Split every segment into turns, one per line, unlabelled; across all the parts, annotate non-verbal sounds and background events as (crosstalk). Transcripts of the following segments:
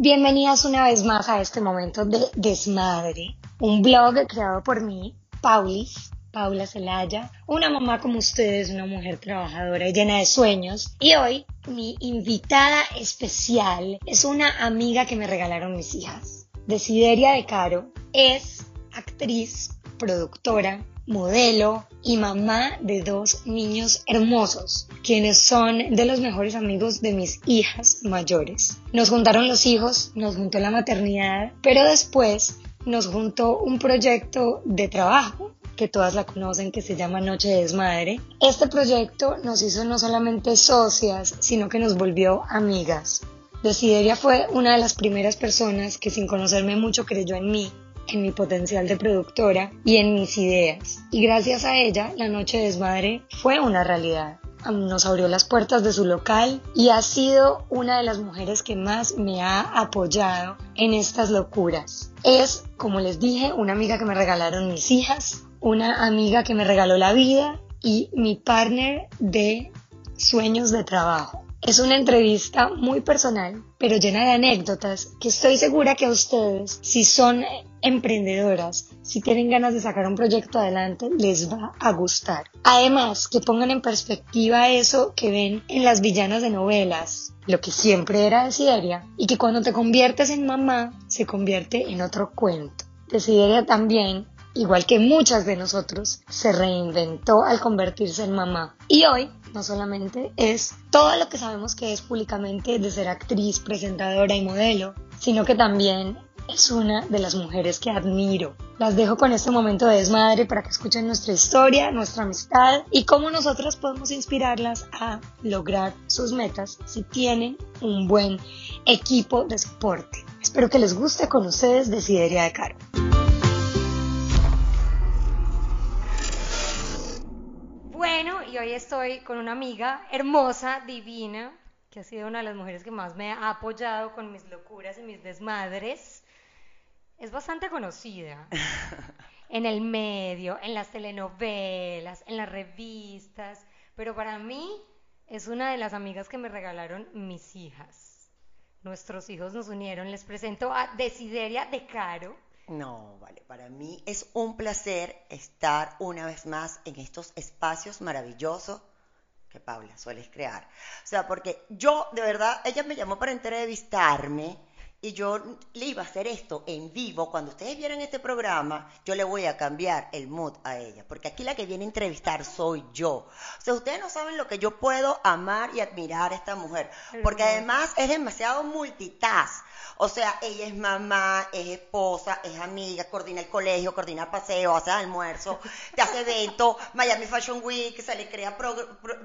Bienvenidas una vez más a este momento de Desmadre, un blog creado por mí, Paulis, Paula Celaya, una mamá como ustedes, una mujer trabajadora y llena de sueños. Y hoy mi invitada especial es una amiga que me regalaron mis hijas. Desideria de Caro es actriz, productora, modelo y mamá de dos niños hermosos, quienes son de los mejores amigos de mis hijas mayores. Nos juntaron los hijos, nos juntó la maternidad, pero después nos juntó un proyecto de trabajo que todas la conocen, que se llama Noche de Desmadre. Este proyecto nos hizo no solamente socias, sino que nos volvió amigas. Desideria fue una de las primeras personas que sin conocerme mucho creyó en mí en mi potencial de productora y en mis ideas. Y gracias a ella, la Noche de Desmadre fue una realidad. Nos abrió las puertas de su local y ha sido una de las mujeres que más me ha apoyado en estas locuras. Es, como les dije, una amiga que me regalaron mis hijas, una amiga que me regaló la vida y mi partner de sueños de trabajo. Es una entrevista muy personal, pero llena de anécdotas que estoy segura que a ustedes, si son emprendedoras, si tienen ganas de sacar un proyecto adelante, les va a gustar. Además, que pongan en perspectiva eso que ven en las villanas de novelas, lo que siempre era Desideria, y que cuando te conviertes en mamá, se convierte en otro cuento. Desideria también igual que muchas de nosotros, se reinventó al convertirse en mamá. Y hoy no solamente es todo lo que sabemos que es públicamente de ser actriz, presentadora y modelo, sino que también es una de las mujeres que admiro. Las dejo con este momento de desmadre para que escuchen nuestra historia, nuestra amistad y cómo nosotras podemos inspirarlas a lograr sus metas si tienen un buen equipo de soporte. Espero que les guste con ustedes Desideria de Caro. Bueno, y hoy estoy con una amiga hermosa, divina, que ha sido una de las mujeres que más me ha apoyado con mis locuras y mis desmadres. Es bastante conocida (laughs) en el medio, en las telenovelas, en las revistas, pero para mí es una de las amigas que me regalaron mis hijas. Nuestros hijos nos unieron. Les presento a Desideria de Caro
no, vale, para mí es un placer estar una vez más en estos espacios maravillosos que Paula sueles crear. O sea, porque yo, de verdad, ella me llamó para entrevistarme y yo le iba a hacer esto en vivo. Cuando ustedes vieran este programa, yo le voy a cambiar el mood a ella, porque aquí la que viene a entrevistar soy yo. O sea, ustedes no saben lo que yo puedo amar y admirar a esta mujer, porque además es demasiado multitask. O sea, ella es mamá, es esposa, es amiga, coordina el colegio, coordina paseo, hace almuerzo, te hace evento, Miami Fashion Week, se le crea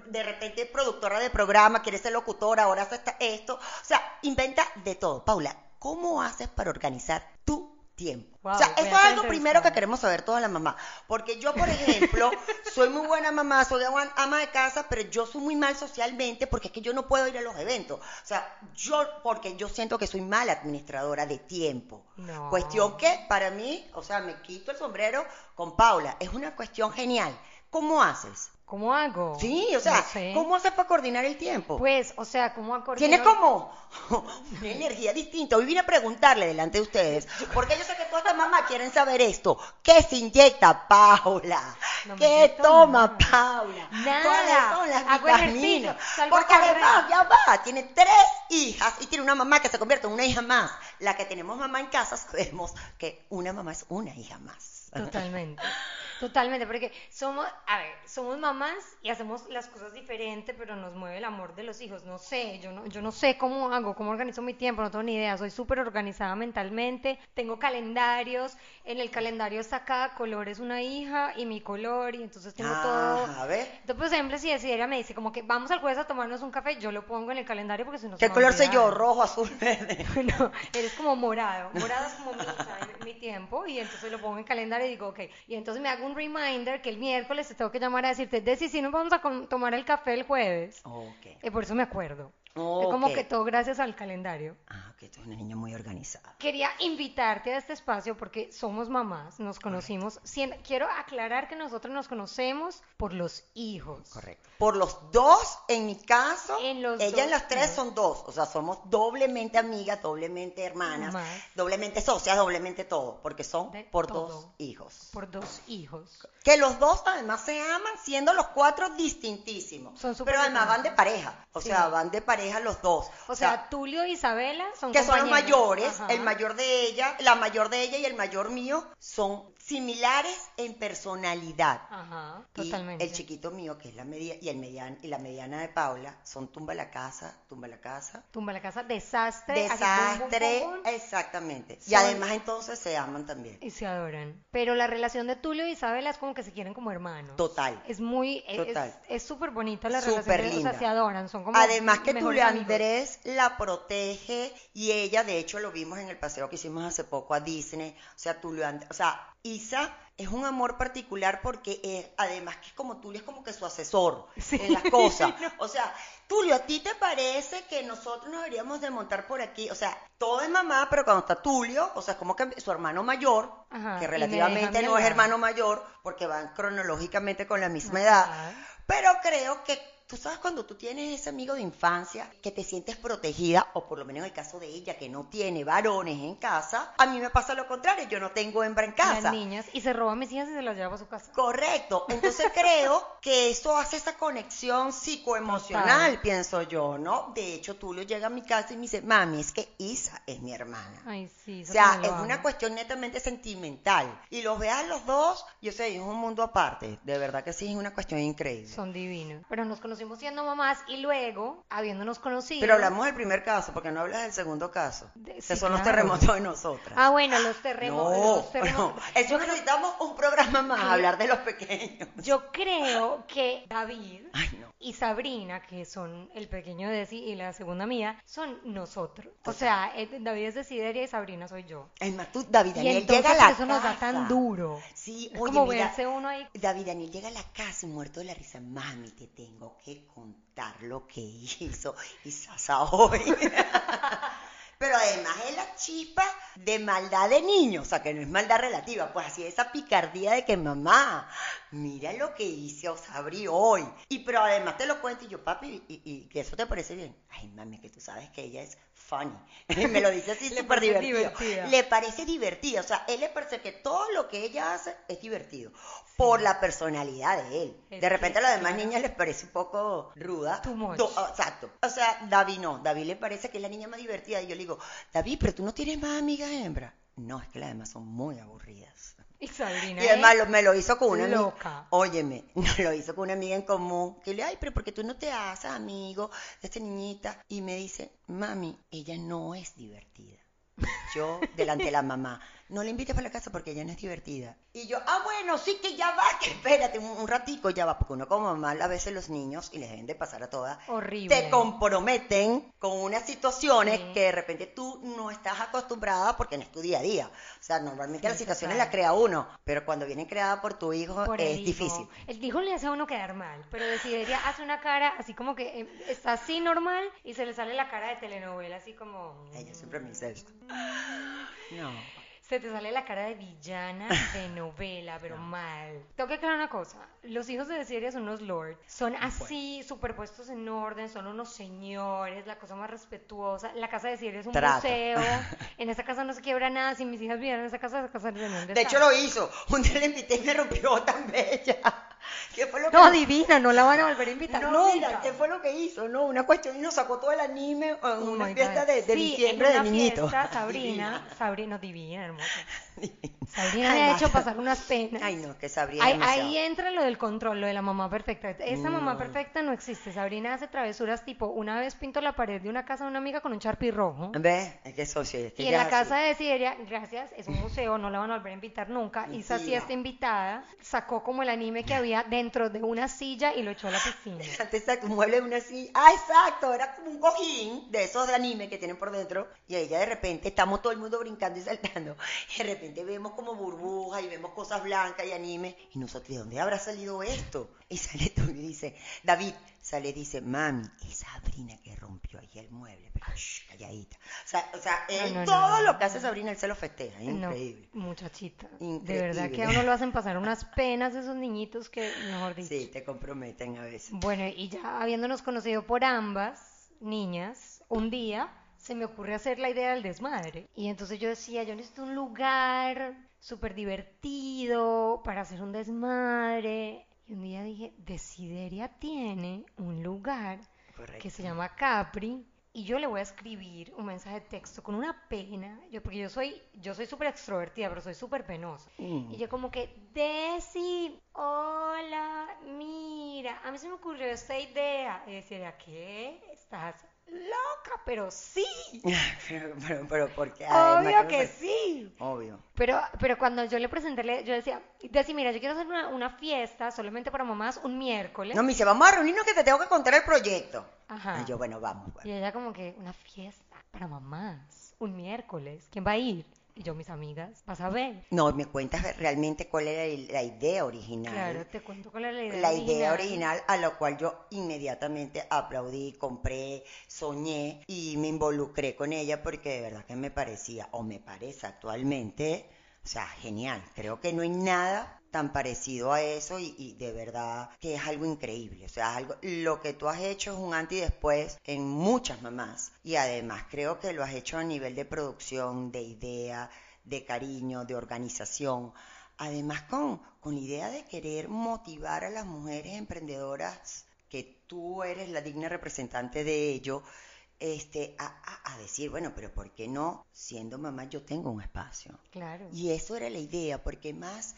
de repente productora de programa, quiere ser locutora, ahora hace esto. O sea, inventa de todo. Paula, ¿cómo haces para organizar tu tiempo. o sea, eso es algo primero que queremos saber toda la mamá. Porque yo, por ejemplo, (laughs) soy muy buena mamá, soy ama de casa, pero yo soy muy mal socialmente porque es que yo no puedo ir a los eventos. O sea, yo, porque yo siento que soy mala administradora de tiempo. Cuestión que para mí, o sea, me quito el sombrero con Paula. Es una cuestión genial. ¿Cómo haces?
¿Cómo hago?
Sí, o sea, ¿cómo haces para coordinar el tiempo?
Pues, o sea, ¿cómo
coordinar? Tiene como (laughs) una energía distinta. Hoy vine a preguntarle delante de ustedes, porque yo sé que todas las mamás quieren saber esto. ¿Qué se inyecta Paula? ¿Qué toma Paula?
Nada.
¿Cuáles son las vitaminas? Porque además, ya va, tiene tres hijas y tiene una mamá que se convierte en una hija más. La que tenemos mamá en casa sabemos que una mamá es una hija más.
Totalmente. (laughs) Totalmente, porque somos, a ver, somos mamás y hacemos las cosas diferentes, pero nos mueve el amor de los hijos. No sé, yo no, yo no sé cómo hago, cómo organizo mi tiempo, no tengo ni idea. Soy súper organizada mentalmente, tengo calendarios, en el calendario está cada color es una hija y mi color, y entonces tengo todo.
A ver.
Entonces, por ejemplo, si decidiera me dice como que vamos al jueves a tomarnos un café, yo lo pongo en el calendario porque si no
¿Qué color soy yo? ¿Rojo, azul, (laughs) verde?
no, eres como morado. Morado es como mi, mi tiempo, y entonces lo pongo en el calendario y digo, ok. Y entonces me hago un reminder que el miércoles te tengo que llamar a decirte, Desi, si nos vamos a tomar el café el jueves.
Okay.
Y por eso me acuerdo.
Es como
Ok.
que todo gracias al calendario.
Ah, que tú eres una niña muy organizada.
Quería invitarte a este espacio porque somos mamás, nos conocimos. Quiero aclarar que nosotros nos conocemos por los hijos.
Correcto. Por los dos, en mi caso,
En los
ella
dos,
y las tres son dos. O sea, somos doblemente amigas, doblemente hermanas,
Más.
doblemente socias, doblemente todo. Porque son
De
por
todo.
dos hijos.
Por dos hijos.
Que los dos además se aman, siendo los cuatro distintísimos.
Son súper
Pero además van de pareja. O
Sí.
sea, van de pareja los dos.
O sea, Tulio e Isabela son
que son los mayores,
Ajá.
el mayor de ella, la mayor de ella y el mayor mío son similares en personalidad.
Ajá,
Y
totalmente.
el chiquito mío, que es la media, y el median, y la mediana de Paula, son tumba la casa, tumba la casa.
Tumba la casa, desastre.
Desastre, exactamente. Y además entonces se aman también.
y se adoran. Pero la relación de Tulio e Isabela es como que se quieren como hermanos.
Total.
Es muy, es-
Total.
es súper bonita la
Súper
relación. de- O
linda.
sea, se adoran, son como
Además que Tulio
amigos.
Andrés la protege y ella, de hecho, lo vimos en el paseo que hicimos hace poco a Disney. O sea, Tulio Andrés, o sea, Es un amor particular porque es, además que es como Tulio es como que su asesor
Sí.
en las cosas. (laughs) O sea, Tulio, ¿a ti te parece que nosotros nos deberíamos de montar por aquí? O sea, todo es mamá, pero cuando está Tulio, o sea, es como que su hermano mayor,
Ajá,
que relativamente no es hermano mayor, porque van cronológicamente con la misma edad, pero creo que tú sabes cuando tú tienes ese amigo de infancia que te sientes protegida, o por lo menos en el caso de ella que no tiene varones en casa, a mí me pasa lo contrario, yo no tengo hembra en casa.
Las niñas. Y se roba a mis hijas y se las lleva a su casa.
Correcto, entonces (laughs) creo que eso hace esa conexión psicoemocional,
Total.
pienso yo, ¿no? De hecho, Tulio llega a mi casa y me dice, mami, es que Isa es mi hermana.
Ay, sí.
O
eso
sea,
también
es una cuestión netamente sentimental. Y los veas los dos, yo sé, es un mundo aparte. De verdad que sí, es una cuestión increíble.
Son divinos. Pero nos conocimos siendo mamás y luego, habiéndonos conocido.
Pero hablamos del primer caso, porque no hablas del segundo caso.
De-
que
sí,
son los terremotos de nosotras.
Ah, bueno, los terremotos.
no,
los terremotos.
no, eso necesitamos un programa más,
Sí.
hablar de los pequeños.
Yo creo que David
Ay, no.
y Sabrina, que son el pequeño de Desi y la segunda mía, son nosotros. O sea, eh, David es de Sideria y Sabrina soy yo.
Es más, tú, David
Y
Daniel
entonces
llega a la
eso nos da tan
casa.
duro.
Sí,
Es
oye,
como
mira,
verse uno ahí.
David Daniel llega a la casa y muerto de la risa. Mami, te tengo que contar lo que hizo y Sasa hoy. (laughs) Pero además es la chispa de maldad de niño, o sea, que no es maldad relativa, pues así esa picardía de que mamá, mira lo que hice o Sabri hoy. Y pero además te lo cuento y yo, papi, y, y que eso te parece bien. Ay, mami, que tú sabes que ella es funny. (laughs) (laughs) Me lo dice así súper divertido. Le parece divertida, o sea, él le parece que todo lo que ella hace es divertido por la personalidad de él.
Es
de repente a las demás niñas les parece un poco ruda.
Too much.
Do- ah, exacto. O sea, David no. David le parece que es la niña más divertida. Y yo le digo, David, pero tú no tienes más amigas hembras. No, es que las demás son muy aburridas.
Y Sabrina
Y además lo- me lo hizo con una amiga.
loca.
Óyeme, (laughs) lo hizo con una amiga en común. Que le, ay, pero porque tú no te haces amigo de esta niñita. Y me dice, mami, ella no es divertida. Yo, delante de la mamá, no la invites para la casa porque ella no es divertida. Y yo, ah, bueno, sí que ya va, (laughs) que espérate un, un ratico, ya va, porque uno como mamá, a veces los niños, y les deben de pasar a todas,
Horrible.
te comprometen con unas situaciones
Sí.
que de repente tú no estás acostumbrada porque no es tu día a día. O sea, normalmente
Sí,
las situaciones las crea uno, pero cuando vienen creadas por tu hijo
por
es
hijo.
difícil.
El hijo le hace a uno quedar mal, pero decidiría hace una cara así como que eh, está así normal y se le sale la cara de telenovela, así como...
Ella siempre me dice esto. No.
Se te sale la cara de villana de (laughs) novela, pero mal. Tengo que aclarar una cosa. Los hijos de Desideria son unos lords. Son así, superpuestos en orden, son unos señores, la cosa más respetuosa. La casa de Desideria es un museo. (laughs) En esa casa no se quiebra nada. Si mis hijas vivieran en esa casa, esa casa un
De hecho lo hizo. Un día le invité y me rompió tan bella. (laughs) ¿Qué fue lo que
No, divina, no la van a volver a invitar
No,
nunca.
mira, ¿qué fue lo que hizo? No, una cuestión y nos sacó todo el anime en
Oh
una fiesta de, de
Sí,
diciembre
en
de niñito.
fiesta, (laughs) Sabrina, Sabrina, divina, hermosa. (laughs)
Divina.
Sabrina me ha hecho pasar unas penas.
Ay, no, que Sabrina
Ahí, entra lo del control, lo de la mamá perfecta. Esa mamá
No.
perfecta no existe. Sabrina hace travesuras tipo, una vez pinto la pared de una casa de una amiga con un charpi rojo.
¿Ves? Es que sí, es que
Y en la casa de Sideria, gracias, es un museo, no la van a volver a invitar nunca. Isa sí está invitada, sacó como el anime que había dentro de una silla y lo echó a la piscina. (laughs)
Antes un mueble de una silla. Ah, exacto, era como un cojín de esos de anime que tienen por dentro. Y ella de repente estamos todo el mundo brincando y saltando. (laughs) Y de repente vemos como burbujas y vemos cosas blancas y anime. Y nosotros, ¿de dónde habrá salido esto? Y sale tú y dice, David, sale y dice, mami, es Sabrina que rompió ahí el mueble, pero shh, calladita. O sea, o sea él,
no, no,
todo
no.
lo que hace Sabrina, él se lo festeja, increíble.
muchachita. De verdad que a uno lo hacen (laughs) pasar unas penas esos niñitos que, mejor dicho.
Sí, te comprometen a veces.
Bueno, y ya habiéndonos conocido por ambas niñas, un día se me ocurre hacer la idea del desmadre. Y entonces yo decía, yo necesito un lugar súper divertido para hacer un desmadre. Y un día dije, Desideria tiene un lugar
Correcto.
que se llama Capri y yo le voy a escribir un mensaje de texto con una pena, yo, porque yo soy yo soy súper extrovertida, pero soy súper penosa.
Mm.
Y yo como que, Desi, hola, mira, a mí se me ocurrió esta idea. Y decía, ¿qué? Estás loca, pero sí. (laughs)
pero, pero, pero, ¿por qué? Ay,
Obvio que
pues,
sí.
Obvio.
Pero, pero cuando yo le presenté, yo decía, Desi, mira, yo quiero hacer una, una fiesta solamente para mamás un miércoles.
No, me dice, vamos a reunirnos que te tengo que contar el proyecto.
Ajá.
Y yo, bueno, vamos. bueno.
Y ella como que, una fiesta para mamás, un miércoles, ¿quién va a ir? Y yo, mis amigas, vas a ver.
No, me cuentas realmente cuál era la idea original.
Claro, te cuento cuál es la idea
la idea original a la cual yo inmediatamente aplaudí, compré, soñé y me involucré con ella porque de verdad que me parecía, o me parece actualmente, o sea, genial. Creo que no hay nada tan parecido a eso y, y de verdad que es algo increíble. O sea, algo, lo que tú has hecho es un antes y después en muchas mamás. Y además creo que lo has hecho a nivel de producción, de idea, de cariño, de organización. Además con, con la idea de querer motivar a las mujeres emprendedoras, que tú eres la digna representante de ello, este, a, a- a decir, bueno, pero ¿por qué no? Siendo mamá yo tengo un espacio.
Claro.
Y eso era la idea, porque más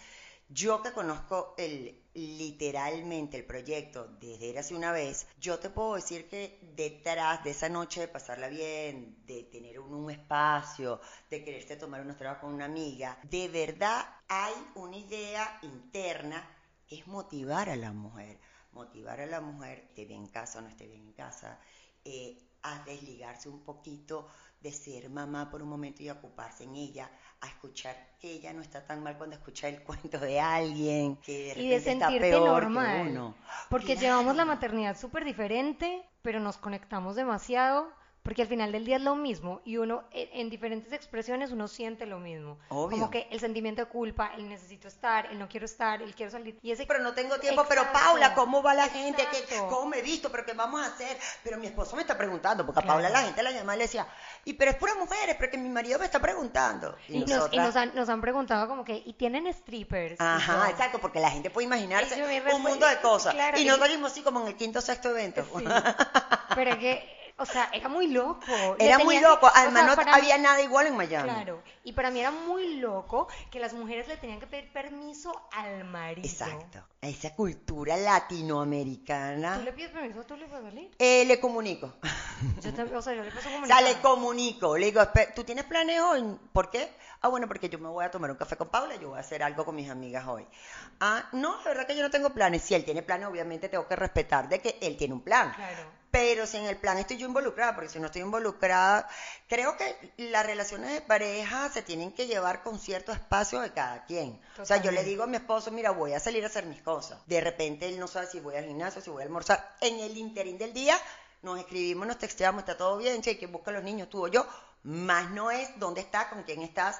yo que conozco el literalmente el proyecto desde era hace una vez, yo te puedo decir que detrás de esa noche de pasarla bien, de tener un, un espacio, de quererte tomar unos tragos con una amiga, de verdad hay una idea interna que es motivar a la mujer, motivar a la mujer, esté bien en casa o no esté bien en casa, eh, a desligarse un poquito de ser mamá por un momento y ocuparse en ella, a escuchar que ella no está tan mal cuando escucha el (laughs) cuento de alguien, que de
y de
repente está
sentirte
peor que
normal.
uno.
Porque
Claro.
llevamos la maternidad súper diferente, pero nos conectamos demasiado, porque al final del día es lo mismo y uno en, en diferentes expresiones uno siente lo mismo.
Obvio.
Como que el sentimiento de culpa, el necesito estar, el no quiero estar, el quiero salir. Y ese
Pero no tengo tiempo, pero. Paula, ¿cómo va la gente? ¿Qué. ¿Cómo me he visto? ¿Pero qué vamos a hacer? Pero mi esposo me está preguntando, porque a
Claro.
Paula la gente la llamaba y le decía, y pero es pura mujeres, pero que mi marido me está preguntando.
Y, nos, y
nosotras-
nos han, nos han preguntado como que, ¿y tienen strippers?
Ajá, exacto, porque la gente puede imaginarse un mundo de cosas.
claro,
y
y-
no salimos así como en el quinto o sexto evento.
Sí. Pero es que, o sea, era muy loco.
Era muy loco,
o sea,
además no
mí-
había nada igual en Miami.
Claro, y para mí era muy loco que las mujeres le tenían que pedir permiso al marido.
Exacto. A esa cultura latinoamericana.
¿Tú le pides permiso a tú le puedes salir?
Eh, le comunico.
Yo también, o sea, yo le paso (laughs)
O
como
sea, le comunico. Le digo, "Espe- ¿tú tienes planes hoy? ¿Por qué? Ah, bueno, porque yo me voy a tomar un café con Paula, yo voy a hacer algo con mis amigas hoy. Ah, no, la verdad que yo no tengo planes. Si él tiene planes, obviamente tengo que respetar de que él tiene un plan.
Claro.
Pero si en el plan estoy yo involucrada, porque si no estoy involucrada, creo que las relaciones de pareja se tienen que llevar con cierto espacio de cada quien. O sea, yo le digo a mi esposo, mira, voy a salir a hacer mis cosas. De repente él no sabe si voy al gimnasio, si voy a almorzar. En el interín del día nos escribimos, nos texteamos, está todo bien, che, que busca a los niños, tú o yo. Más no es dónde estás, con quién estás.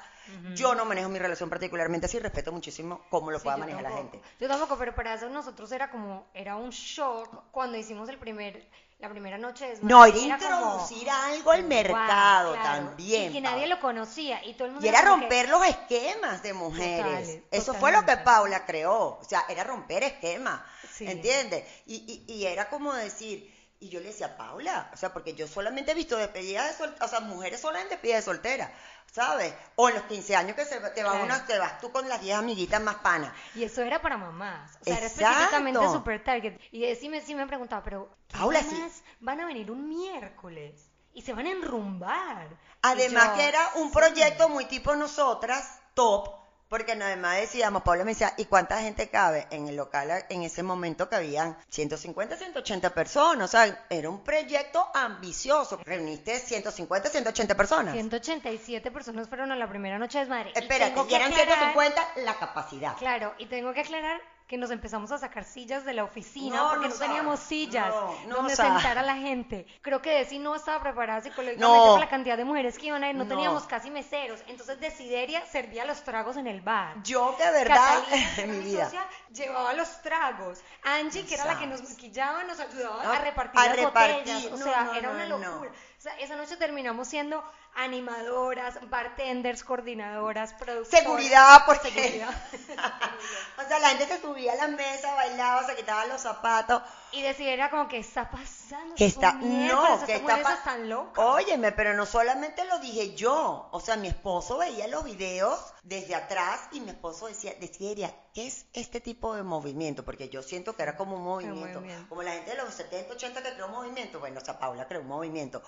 Yo no manejo mi relación particularmente así, respeto muchísimo cómo lo
Sí,
pueda manejar la gente.
Yo tampoco, pero para eso nosotros era como, era un shock cuando hicimos el primer, la primera noche de
No, era
como,
introducir algo al
wow,
mercado
claro,
también.
Y que nadie lo conocía y todo el mundo
Y era
que-
romper los esquemas de mujeres.
Totales,
Eso fue lo que. Paula creó. O sea, era romper esquemas.
Sí.
¿Entiendes? Y, y, y era como decir, y yo le decía, Paula, o sea, porque yo solamente he visto despedidas de soltera, o sea, mujeres solas en despedida de soltera, ¿sabes? O en los 15 años que se, te, vas
Claro.
una, te vas tú con las 10 amiguitas más panas.
Y eso era para mamás. O sea, era
Exacto.
específicamente super target. Y sí me, sí me han preguntado, pero ¿qué
Paula, sí.
van a venir un miércoles? Y se van a enrumbar.
Además
yo,
que era un
sí.
proyecto muy tipo nosotras, top, porque además decíamos, Paula me decía, ¿y cuánta gente cabe? En el local en ese momento cabían 150, 180 personas, o sea, era un proyecto ambicioso. Reuniste 150, 180 personas.
187 personas fueron a la primera noche de. Y
Espérate, y
que
eran
aclarar-
150 la capacidad.
Claro, y tengo que aclarar que nos empezamos a sacar sillas de la oficina
No,
porque
no
no, teníamos sillas
No,
donde
sabes.
sentar a la gente. Creo que Desi no estaba preparada psicológicamente por la cantidad de mujeres que iban a ir, no, teníamos casi meseros. Entonces Desideria servía los tragos en el bar.
Yo de verdad,
Catalina, (laughs)
en mi vida.
socia, llevaba los tragos. Angie, que era la que nos maquillaba, nos ayudaba a repartir
a
las
repartir.
botellas. O sea, era una locura. O sea, esa noche terminamos siendo animadoras, bartenders, coordinadoras, productoras.
Seguridad, porque.
Seguridad. (laughs)
o sea, la gente se subía a la mesa, bailaba, se quitaba los zapatos.
Y decir, era como que está pasando.
Que está, no, que está
mujeres
pa-
están locas.
Óyeme, pero no solamente lo dije yo, o sea, mi esposo veía los videos desde atrás y mi esposo decía, decía, ¿qué es este tipo de movimiento? Porque yo siento que era como un movimiento,
movimiento.
como la gente de los 70, 80 que creó un movimiento, bueno, o sea, Paula creó un movimiento,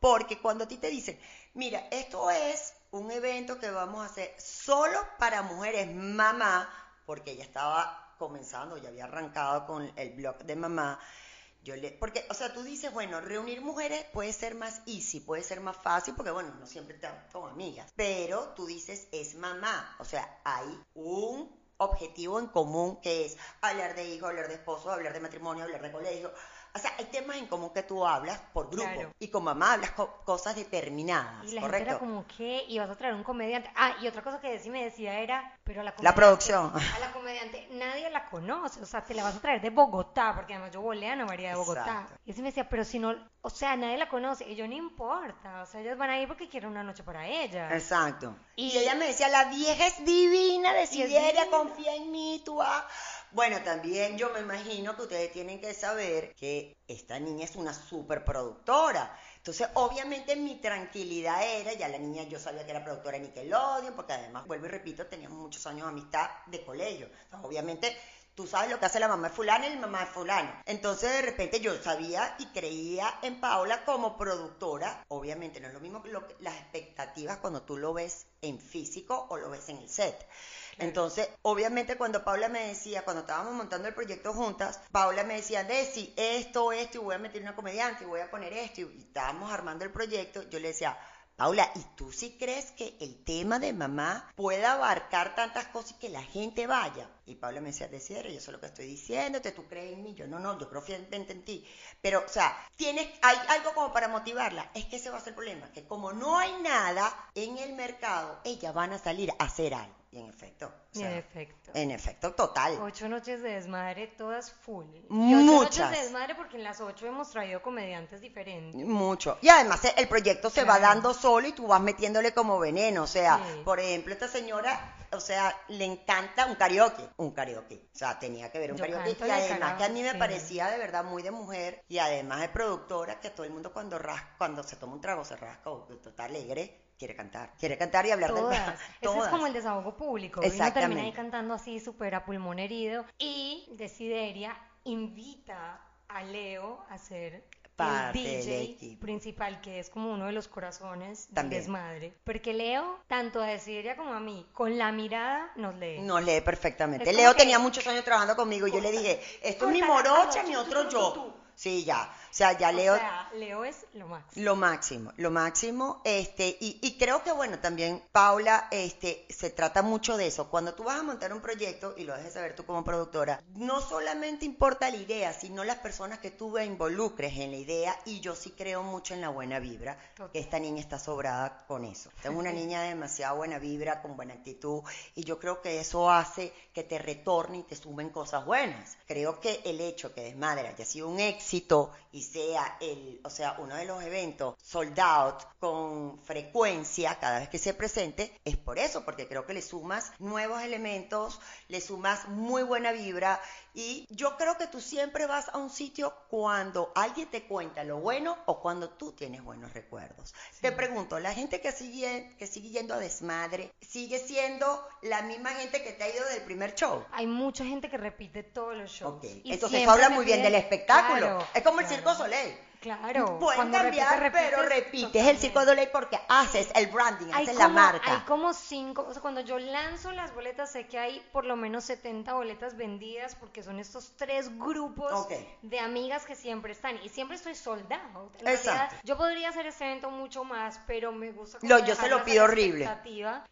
porque cuando a ti te dicen, mira, esto es un evento que vamos a hacer solo para mujeres mamá, porque ella estaba comenzando, ya había arrancado con el blog de mamá, yo le, porque, o sea, tú dices, bueno, reunir mujeres puede ser más easy, puede ser más fácil, porque bueno, no siempre están con amigas, pero tú dices, es mamá, o sea, hay un objetivo en común que es hablar de hijos, hablar de esposo, hablar de matrimonio, hablar de colegio, o sea, hay temas en común que tú hablas por grupo,
Claro.
y con mamá hablas co- cosas determinadas,
Y la
¿correcto?
gente era como, ¿qué? Y vas a traer un comediante. Ah, y otra cosa que Desi me decía era, pero a la
La producción. (laughs)
A la comediante nadie la conoce, o sea, te la vas a traer de Bogotá, porque además yo volé a Ana María de Bogotá.
Exacto.
Y Desi me decía, pero si no, o sea, nadie la conoce. Y yo, no importa, o sea, ellas van a ir porque quieren una noche para ellas.
Exacto. Y,
Y-
ella me decía, la vieja es divina,
divina.
confía en mí, tú vas. Bueno, también yo me imagino que ustedes tienen que saber que esta niña es una súper productora. Entonces, obviamente mi tranquilidad era, ya la niña yo sabía que era productora de Nickelodeon, porque además, vuelvo y repito, teníamos muchos años de amistad de colegio. Entonces, obviamente, tú sabes lo que hace la mamá de fulano y la mamá de fulano. Entonces, de repente yo sabía y creía en Paula como productora. Obviamente, no es lo mismo que lo que- las expectativas cuando tú lo ves en físico o lo ves en el set. Entonces, obviamente cuando Paula me decía, cuando estábamos montando el proyecto juntas, Paula me decía, Desi, esto, esto, y voy a meter una comediante, y voy a poner esto, y estábamos armando el proyecto, yo le decía, Paula, ¿y tú sí crees que el tema de mamá pueda abarcar tantas cosas y que la gente vaya? Y Paula me decía, Desiderio, yo sé lo que estoy diciéndote, tú crees en mí, yo no, no, yo creo fielmente en ti. Pero, o sea, tienes, hay algo como para motivarla, es que ese va a ser el problema, que como no hay nada en el mercado, ellas van a salir a hacer algo. Y en efecto, o
Y en efecto.
en efecto, total.
Ocho noches de desmadre, todas full. Y ocho
Muchas.
noches de desmadre porque en las ocho hemos traído comediantes diferentes.
Mucho. Y además el proyecto se va dando solo y tú vas metiéndole como veneno. O sea,
Sí.
por ejemplo, esta señora, o sea, le encanta un karaoke. Un karaoke. O sea, tenía que ver un
Yo
karaoke. Y además que a mí me parecía de verdad muy de mujer. Y además de productora, que todo el mundo cuando rasca, cuando se toma un trago se rasca o está alegre, quiere cantar. Quiere cantar y hablar
Todas.
del
Ese es
Todas.
como el desahogo público. Uno termina ahí cantando así súper a pulmón herido. Y Desideria invita a Leo a ser
Parte
el DJ principal, que es como uno de los corazones
También.
desmadre. Porque Leo, tanto a Desideria como a mí, con la mirada nos lee.
Nos lee perfectamente.
Es
Leo tenía muchos años trabajando conmigo y yo le dije, esto es mi morocha, mi otro
tú,
yo.
tú.
Sí, ya. O sea, ya
O
Leo...
sea, Leo es lo máximo.
Lo máximo, lo máximo, este, y, y creo que bueno, también Paula, este, se trata mucho de eso. Cuando tú vas a montar un proyecto, y lo dejes saber tú como productora, no solamente importa la idea, sino las personas que tú involucres en la idea, y yo sí creo mucho en la buena vibra, que esta niña está sobrada con eso. Es una (laughs) niña de demasiada buena vibra, con buena actitud, y yo creo que eso hace que te retorne y te sumen cosas buenas. Creo que el hecho que Desmadre haya sido un éxito y sea el, o sea, uno de los eventos sold out con frecuencia cada vez que se presente, es por eso, porque creo que le sumas nuevos elementos, le sumas muy buena vibra y yo creo que tú siempre vas a un sitio cuando alguien te cuenta lo bueno o cuando tú tienes buenos recuerdos. Te pregunto, la gente que sigue, que sigue yendo a desmadre, ¿sigue siendo la misma gente que te ha ido del primer show?
Hay mucha gente que repite todos los shows.
Ok,
Y
entonces habla muy bien del espectáculo.
Claro,
es como el. Circo Soleil.
Claro.
Pueden
cuando repites,
cambiar, pero
repites,
el circo de ley porque haces el branding,
Hay
haces
como,
la marca.
hay como cinco, o sea, cuando yo lanzo las boletas sé que hay por lo menos 70 boletas vendidas porque son estos tres grupos de amigas que siempre están y siempre estoy soldado. En
Exacto.
realidad, yo podría hacer este evento mucho más, pero me gusta como
Lo- yo se lo pido horrible.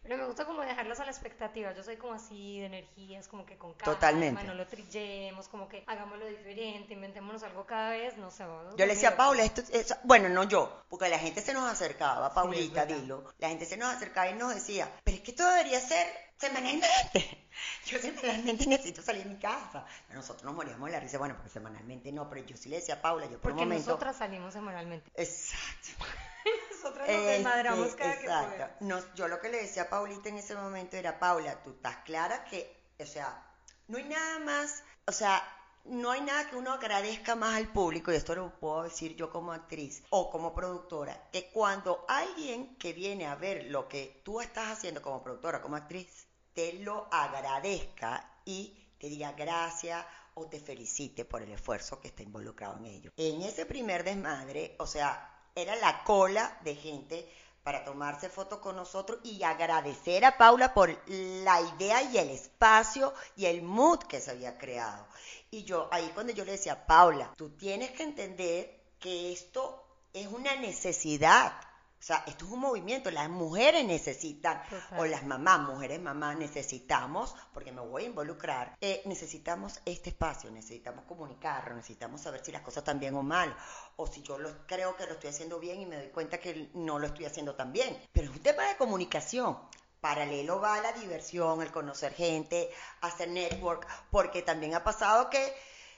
Pero me gusta como dejarlas a la expectativa. Yo soy como así de energías, como que con calma,
Totalmente.
no lo trillemos, como que hagámoslo diferente, inventémonos algo cada vez, no sé.
Yo le decía Paula, esto, es- bueno, no yo, porque la gente se nos acercaba, Paulita, dilo, la gente se nos acercaba y nos decía, pero es que esto debería ser semanalmente. (laughs) Yo semanalmente necesito salir de mi casa. Nosotros nos moríamos de la risa, bueno, porque semanalmente no, pero yo sí le decía a Paula, yo por
Porque
un momento...
nosotras salimos semanalmente.
Exacto. (laughs)
Nosotras nos
Este,
desmadramos cada que
exacto.
podemos.
No, yo lo que le decía a Paulita en ese momento era, Paula, tú estás clara que, o sea, no hay nada más, o sea, no hay nada que uno agradezca más al público, y esto lo puedo decir yo como actriz o como productora, que cuando alguien que viene a ver lo que tú estás haciendo como productora, como actriz, te lo agradezca y te diga gracias o te felicite por el esfuerzo que está involucrado en ello. En ese primer desmadre, o sea, era la cola de gente para tomarse fotos con nosotros y agradecer a Paula por la idea y el espacio y el mood que se había creado. Y yo, ahí cuando yo le decía, Paula, tú tienes que entender que esto es una necesidad. O sea, esto es un movimiento, las mujeres necesitan, o las mamás, mujeres mamás, necesitamos, porque me voy a involucrar, eh, necesitamos este espacio, necesitamos comunicarlo, necesitamos saber si las cosas están bien o mal, o si yo lo, creo que lo estoy haciendo bien y me doy cuenta que no lo estoy haciendo tan bien. Pero es un tema de comunicación. Paralelo va la diversión, el conocer gente, hacer network, porque también ha pasado que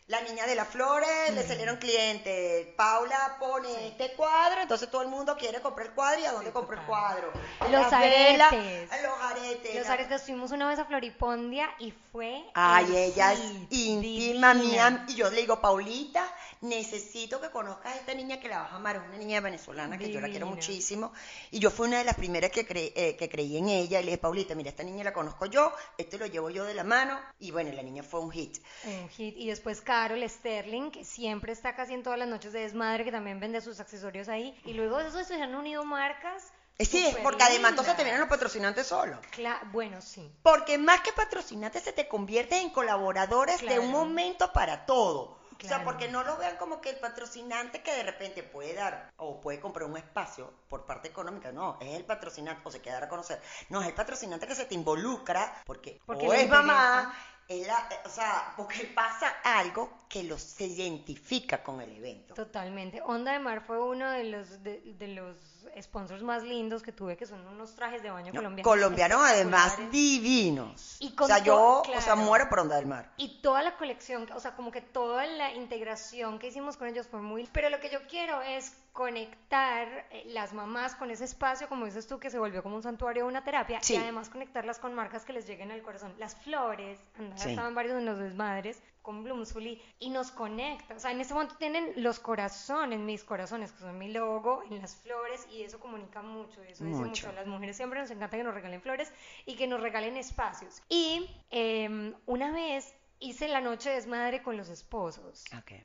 la niña de las flores le salieron clientes, Paula pone este cuadro, entonces todo el mundo quiere comprar el cuadro y a dónde
Sí,
el cuadro.
Los aretes.
los aretes.
Los aretes fuimos una vez a Floripondia y fue.
Ay,
el
ella es íntima
divina.
mía. Y yo le digo, Paulita, necesito que conozcas a esta niña que la vas a amar. Es una niña venezolana que yo la quiero muchísimo. Y yo fui una de las primeras que, cre- eh, que creí en ella. Y le dije, Paulita, mira, esta niña la conozco yo, este lo llevo yo de la mano. Y bueno, la niña fue un hit.
Un hit. Y después Carol Sterling, que siempre está casi en todas las noches de desmadre, que también vende sus accesorios ahí. Y luego de eso se han unido marcas.
Sí,
súper
porque además entonces te vienen los patrocinantes solos.
Cla- bueno, sí.
Porque más que patrocinantes se te convierte en colaboradores de un momento para todo. O sea, porque no lo vean como que el patrocinante que de repente puede dar o puede comprar un espacio por parte económica, no, es el patrocinante o se queda a reconocer. No, es el patrocinante que se te involucra porque,
Porque
o es mamá, es la- eh, o sea, porque pasa algo que los se identifica con el evento.
Totalmente. Onda de Mar fue uno de los de, de los sponsors más lindos que tuve, que son unos trajes de baño
No,
colombianos.
colombianos además divinos.
Y
o sea, yo, o sea, muero por onda del mar.
Y toda la colección, o sea, como que toda la integración que hicimos con ellos fue muy... Pero lo que yo quiero es conectar eh, las mamás con ese espacio, como dices tú, que se volvió como un santuario, una terapia,
Sí.
y además conectarlas con marcas que les lleguen al corazón. Las flores, Andrea
Sí.
varios de los desmadres con Bloomsbury y nos conecta. O sea, en este momento tienen los corazones, mis corazones, que son mi logo, en las flores, y eso comunica mucho, eso dice
Mucho.
mucho. A las mujeres siempre nos encanta que nos regalen flores y que nos regalen espacios. Y em, una vez hice la noche de desmadre con los esposos.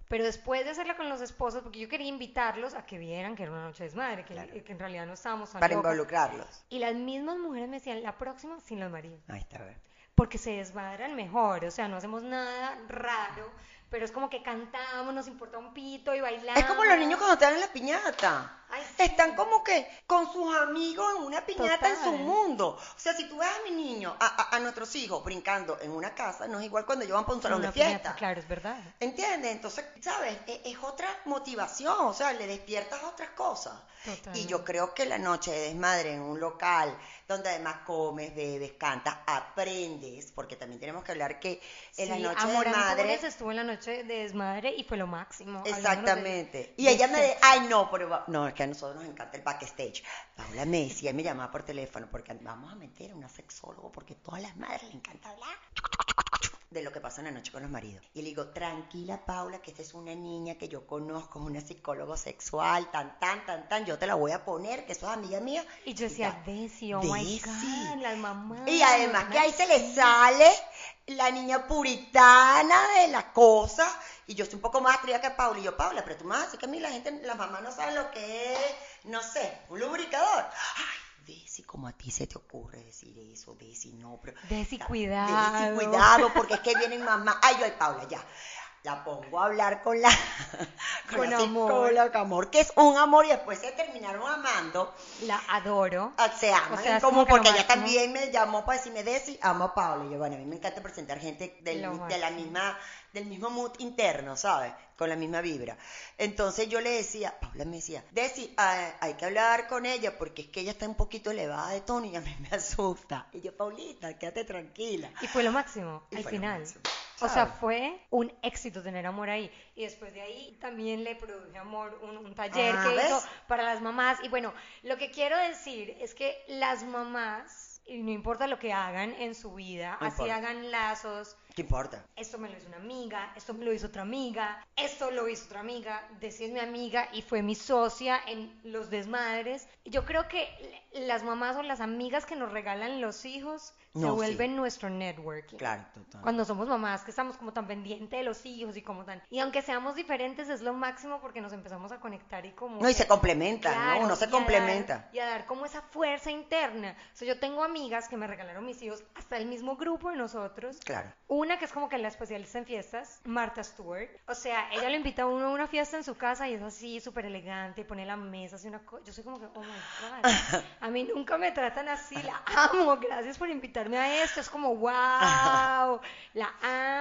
Pero después de hacerla con los esposos, porque yo quería invitarlos a que vieran que era una noche de desmadre, que,
Claro.
que en realidad no estábamos tan
Para involucrarlos.
Y las mismas mujeres me decían, la próxima sin los maridos
Ahí está, a ver.
Porque se desmadran mejor, o sea, no hacemos nada raro, pero es como que cantamos, nos importa un pito y bailamos.
Es como los niños cuando están en la piñata.
Ay, sí.
Están como que con sus amigos en una piñata en su mundo. O sea, si tú ves a mi niño, a, a- a nuestros hijos brincando en una casa, no es igual cuando llevan para un salón
Una
de fiesta.
piñata, claro, es verdad.
¿Entiendes? Entonces, ¿sabes? Es, es otra motivación, o sea, le despiertas otras cosas. Y yo creo que la noche de desmadre en un local, donde además comes, bebes, cantas, aprendes, porque también tenemos que hablar que en la noche de
Amor. Antunes estuvo en la noche de desmadre y fue lo máximo. de-
Exactamente. Y ella me dice, ay no, pero no, es que a nosotros nos encanta el backstage. Paula me decía, me llamaba por teléfono, porque vamos a meter a una sexólogo, porque a todas las madres le encanta hablar de lo que pasa en la noche con los maridos. Y le digo, tranquila Paula, que esta es una niña que yo conozco, es una psicólogo sexual, tan, tan, tan, tan, yo te la voy a poner, que eso es amiga mía.
Y yo decía. Desi, oh my
Desi.
God, las mamás.
Y además que ahí se le sale la niña puritana de la cosa y yo soy un poco más atrevida que Paula, y yo, Paula, pero tú más así que a mí la gente, las mamás no saben lo que es, no sé, un lubricador. Ay, Desi, como a ti se te ocurre decir eso, Desi, no, pero...
Desi, cuidado.
Desi, cuidado, porque es que vienen mamás. Ay, yo, ay, Paula, ya la pongo a hablar con la, (laughs) con,
Con
la
amor.
psicóloga, amor, que es un amor y después se terminaron amando.
La adoro.
Se aman,
O sea,
como, porque ella también me llamó para decirme, Desi, amo a Paula. Y yo, bueno, a mí me encanta presentar gente del, de la misma, del mismo mood interno, ¿sabes? Con la misma vibra. Entonces yo le decía, Paula me decía, Desi, ah, hay que hablar con ella porque es que ella está un poquito elevada de tono y a mí me (laughs) asusta. Y yo, Paulita, quédate tranquila.
Y fue lo máximo,
Y
al
lo
final.
máximo,
O sea, fue un éxito tener amor ahí. Y después de ahí también le produje amor un, un taller
Ah,
que
¿ves?
hizo para las mamás. Y bueno, lo que quiero decir es que las mamás, y no importa lo que hagan en su vida,
No
así
importa.
hagan lazos,
¿Qué importa?
esto me lo hizo una amiga, esto me lo hizo otra amiga, esto lo hizo otra amiga, es mi amiga y fue mi socia en los desmadres. Yo creo que las mamás o las amigas que nos regalan los hijos se
No, sí.
nuestro networking.
Claro, total.
Cuando somos mamás, que estamos como tan pendientes de los hijos y como tan... Y aunque seamos diferentes, es lo máximo porque nos empezamos a conectar y como...
No, y se complementan,
Claro,
¿no? Uno se
y a
complementa.
dar- y a dar como esa fuerza interna. O sea, yo tengo amigas que me regalaron mis hijos hasta el mismo grupo de nosotros.
Claro.
Una que es como que la especialista en fiestas, Marta Stewart. O sea, ella lo invita a uno a una fiesta en su casa y es así, súper elegante, y pone la mesa, hace una cosa. Yo soy como que, oh my God. (laughs) A mí nunca me tratan así, la amo, gracias por invitarme a esto. Es como, wow, la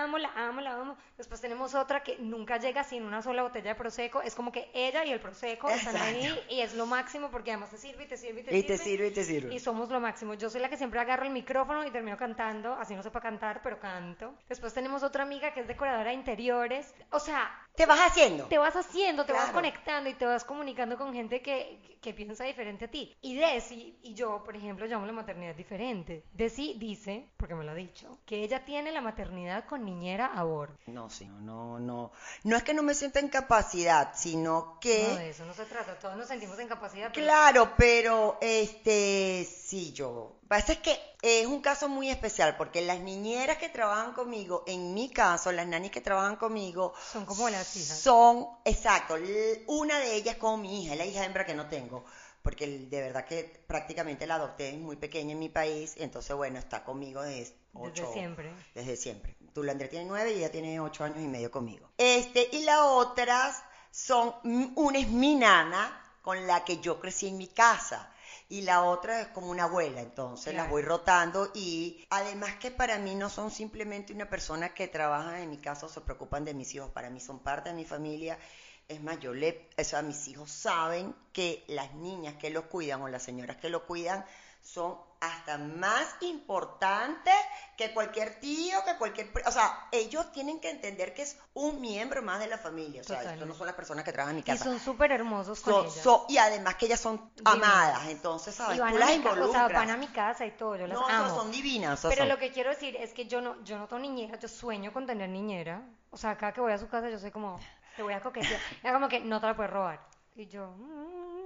amo, la amo, la amo. Después tenemos otra que nunca llega sin una sola botella de Prosecco. Es como que ella y el Prosecco están ahí y es lo máximo porque además te sirve y te sirve y te
Y
sirve.
te sirve y te sirve.
Y somos lo máximo. Yo soy la que siempre agarro el micrófono y termino cantando, así no sepa cantar, pero canto. Después tenemos otra amiga que es decoradora de interiores. O sea,
¿Te vas haciendo?
te vas haciendo, te vas conectando y te vas comunicando con gente que, que piensa diferente a ti. Y Desi y yo, por ejemplo, llamamos la maternidad diferente. Desi dice, porque me lo ha dicho, que ella tiene la maternidad con niñera a bordo.
No, sí, no, no, no. No es que no me sienta en capacidad, sino que...
No, de eso no se trata. Todos nos sentimos en capacidad. pero-
Claro, pero este, sí, yo. Pasa es que es un caso muy especial porque las niñeras que trabajan conmigo, en mi caso, las nanis que trabajan conmigo,
Son como las hijas.
son, exacto, una de ellas como mi hija, la hija hembra que no tengo, porque de verdad que prácticamente la adopté muy pequeña en mi país, entonces bueno, está conmigo desde ocho,
siempre.
Desde siempre. Tú, Andrea tiene nueve y ella tiene ocho años y medio conmigo. Este, y las otras son, una es mi nana, con la que yo crecí en mi casa. Y la otra es como una abuela, entonces las voy rotando y además que para mí no son simplemente una persona que trabaja en mi casa o se preocupan de mis hijos, para mí son parte de mi familia. Es más, yo le, o sea, mis hijos saben que las niñas que los cuidan o las señoras que lo cuidan son hasta más importantes que cualquier tío, que cualquier... O sea, ellos tienen que entender que es un miembro más de la familia. O sea, estos no
Totalmente.
son las personas que trabajan en mi
Y
casa.
son súper hermosos con
So-
ellas.
y además que ellas son
Divinas.
amadas, entonces, ¿sabes?
y
Tú las
ca- o sea,
involucras.
van a mi casa y todo, yo las
no,
amo.
so- son divinas.
Pero
son-
lo que quiero decir es que yo no, yo no tengo niñera, yo sueño con tener niñera. O sea, cada que voy a su casa yo soy como, te voy a coquetear. Era como que no te la puedes robar. Y yo, "Mm".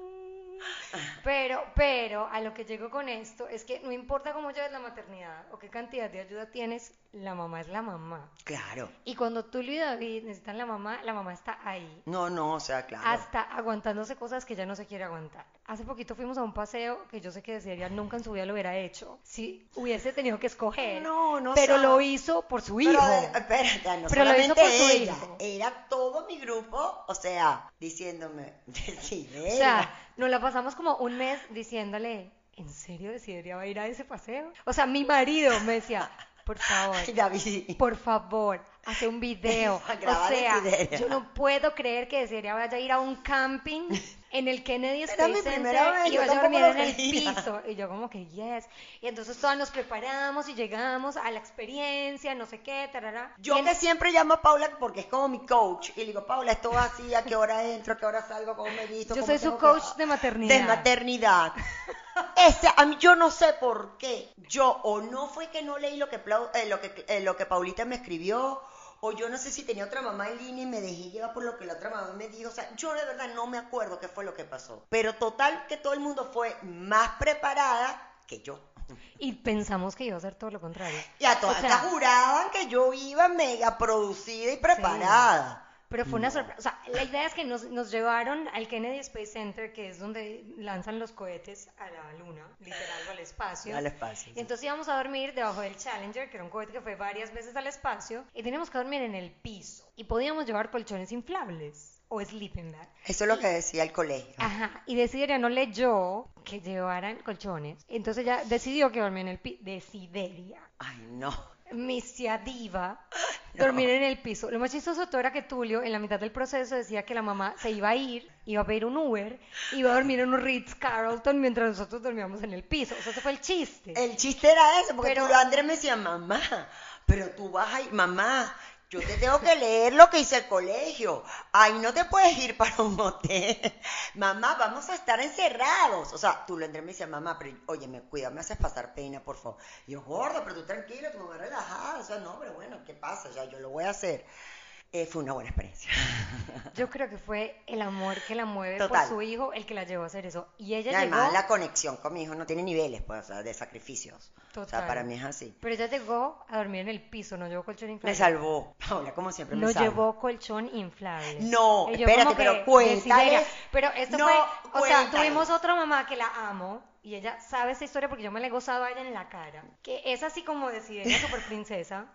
Pero, pero a lo que llego con esto es que no importa cómo lleves la maternidad o qué cantidad de ayuda tienes, la mamá es la mamá.
Claro.
Y cuando tú y David necesitan la mamá, la mamá está ahí.
No, no, o sea, claro.
Hasta aguantándose cosas que ya no se quiere aguantar. Hace poquito fuimos a un paseo que yo sé que desearía nunca en su vida lo hubiera hecho. Si hubiese tenido que escoger.
No, no
Pero
sabe.
lo hizo por su hijo.
Pero, a ver, espérate, no
Pero lo hizo por su
ella,
hijo.
era todo mi grupo, o sea, diciéndome, (laughs) sí,
O sea, nos la pasamos como un mes diciéndole, ¿en serio Desideria va a ir a ese paseo? O sea, mi marido me decía, por favor,
David.
por favor, hace un video. (laughs) O sea, yo no puedo creer que Desideria vaya a ir a un camping (laughs) en el Kennedy Space
mi
Center
vez,
y
yo
vaya a
tampoco
dormir
lo
en el piso. Y yo como que, yes. Y entonces todas nos preparamos y llegamos a la experiencia, no sé qué, tarara.
Yo que siempre llamo a Paula porque es como mi coach y le digo, Paula, esto va así, a qué hora entro, a qué hora salgo, cómo me visto.
Yo soy su coach
que-
de maternidad.
De maternidad. Este, a mí yo no sé por qué. Yo o no fue que no leí lo que, eh, lo que, eh, lo que Paulita me escribió, o yo no sé si tenía otra mamá en línea y me dejé llevar por lo que la otra mamá me dijo. O sea, yo de verdad no me acuerdo qué fue lo que pasó. Pero total que todo el mundo fue más preparada que yo.
Y pensamos que iba a ser todo lo contrario.
Y a todas
O sea,
estas juraban que yo iba mega producida y preparada.
Pero fue una sorpresa. O sea, la idea es que nos, nos llevaron al Kennedy Space Center, que es donde lanzan los cohetes a la luna, literal, al espacio.
Al espacio.
Y
sí.
entonces íbamos a dormir debajo del Challenger, que era un cohete que fue varias veces al espacio, y teníamos que dormir en el piso. Y podíamos llevar colchones inflables o sleeping bag.
Eso es lo que decía el colegio.
Ajá, y Desideria no leyó que llevaran colchones. Entonces ya decidió que dormía en el piso. Desideria.
Ay, no.
Misia diva, (gasps) dormir en el piso. Lo más chistoso todo era que Tulio, en la mitad del proceso, decía que la mamá se iba a ir, iba a pedir un Uber, iba a dormir en un Ritz Carlton mientras nosotros dormíamos en el piso. O sea, ese fue el chiste.
El chiste era ese, porque
Pero-
tú, Andrés me decía, mamá, pero tú vas ahí, mamá, yo te tengo que leer lo que dice el colegio. Ahí no te puedes ir para un hotel. (laughs) Mamá, vamos a estar encerrados. O sea, tú, Andrés me decía, mamá, pero oye, me cuida, me haces pasar pena, por favor. Y yo, gordo, pero tú tranquila, tu mamá relajada. O sea, no, pero bueno, ¿qué pasa? Ya, yo lo voy a hacer. Eh, fue una buena experiencia. (laughs)
Yo creo que fue el amor que la mueve
Total.
por su hijo el que la llevó a hacer eso. Y ella
Y además
llegó,
la conexión con mi hijo no tiene niveles, pues, o sea, de sacrificios. O sea,
Total.
para mí es así.
pero ella llegó a dormir en el piso, no llevó colchón
Me
inflable.
salvó. Paula, como siempre me
No
salva.
llevó colchón inflable.
No, espérate, pero cuéntales.
Pero esto
No,
fue, o sea, tuvimos otra mamá que la amo y ella sabe esta historia porque yo me la he gozado a ella en la cara. Que es así como Desideria, (laughs) super princesa.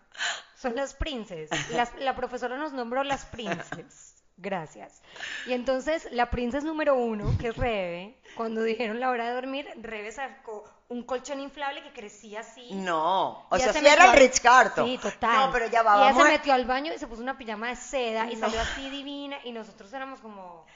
Son las princes. (laughs) Las- la profesora nos nombró las princes. (laughs) Gracias. Y entonces la princesa número uno, que es Rebe, cuando dijeron la hora de dormir, Rebe sacó un colchón inflable que crecía así.
No, o sea,
se
sí era el Carlton.
Sí, total.
No, pero ya va,
Y ella
vamos
se
a-
metió al baño y se puso una pijama de seda y
No.
salió así divina y nosotros éramos como,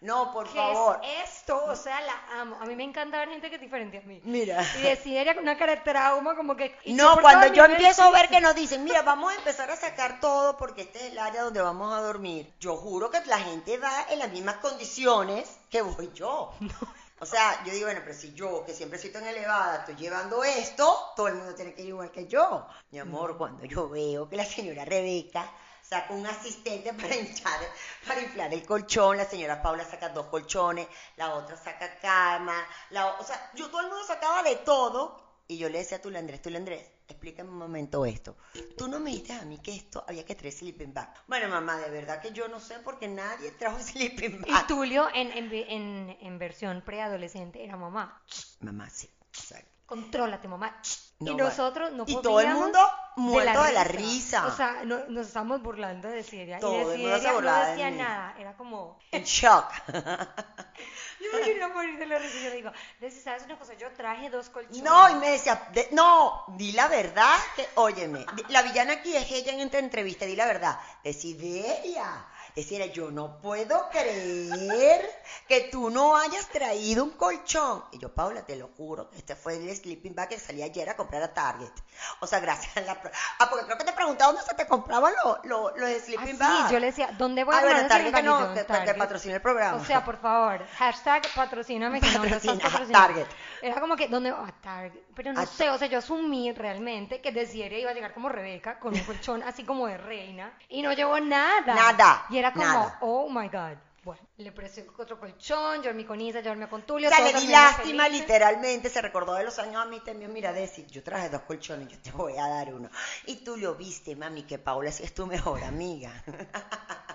No, por
¿qué
favor.
es esto? O sea, la amo. A mí me encanta ver gente que es diferente a mí.
Mira.
Y decidiera con una cara de trauma como que... ¿y
No, cuando yo empiezo a ver que nos dicen, mira, vamos a empezar a sacar todo porque este es el área donde vamos a dormir. Yo juro que la gente va en las mismas condiciones que voy yo. O sea, yo digo, bueno, pero si yo, que siempre siento en elevada, estoy llevando esto, todo el mundo tiene que ir igual que yo. Mi amor, cuando yo veo que la señora Rebeca saca un asistente (laughs) para hinchar, para inflar el colchón, la señora Paula saca dos colchones, la otra saca cama, la, o- sea, yo todo el mundo sacaba de todo y yo le decía a Tulio Andrés, Tulio Andrés, explícame un momento esto. Tú no me dijiste a mí que esto había que traer sleeping bag. Bueno, mamá, de verdad que yo no sé porque nadie trajo (laughs) sleeping
Y
bag.
Tulio en, en, en, en versión preadolescente era mamá.
Mamá, sí, exacto.
Contrólate, mamá.
No,
y nosotros no
Y todo el mundo muerto de la risa.
O sea, no- nos estábamos burlando de Siria.
Todo
y de
se
Siria no
de
decía
mí.
nada. Era como.
En shock. (laughs)
Yo me quería morir de la risa. y Yo digo, ¿sabes una cosa? Yo traje dos colchones.
No, y me decía, de- no, di la verdad, que, óyeme, la villana aquí es ella en esta entrevista, di la verdad, Desideria, Desideria, yo no puedo creer que tú no hayas traído un colchón. Y yo, Paula, te lo juro, este fue el sleeping bag que salí ayer a comprar a Target. O sea, gracias a la... Ah, porque creo que te preguntaba dónde se te compraban los, los, los
Ah,
sleeping
sí,
bags.
yo le decía, ¿dónde voy a
Ah, bueno,
comprar
Target
ese
que no, que, que patrocina el programa.
O sea, por favor, hashtag patrocíname que no, no.
Target.
Era como que, ¿dónde? A Target. Pero no
A
sé, o sea, yo asumí realmente que Desideria iba a llegar como Rebeca, con un colchón así como de reina, y no llevó nada.
Nada,
Y era como,
nada.
oh my God. Bueno, le presté otro colchón, yo dormí con Isa, yo dormí con Tulio.
O sea, le di lástima,
felices.
literalmente, se recordó de los años a mí también, mira, Desi, yo traje dos colchones, yo te voy a dar uno. Y tú lo viste, mami, que Paula sí es tu mejor amiga. (laughs)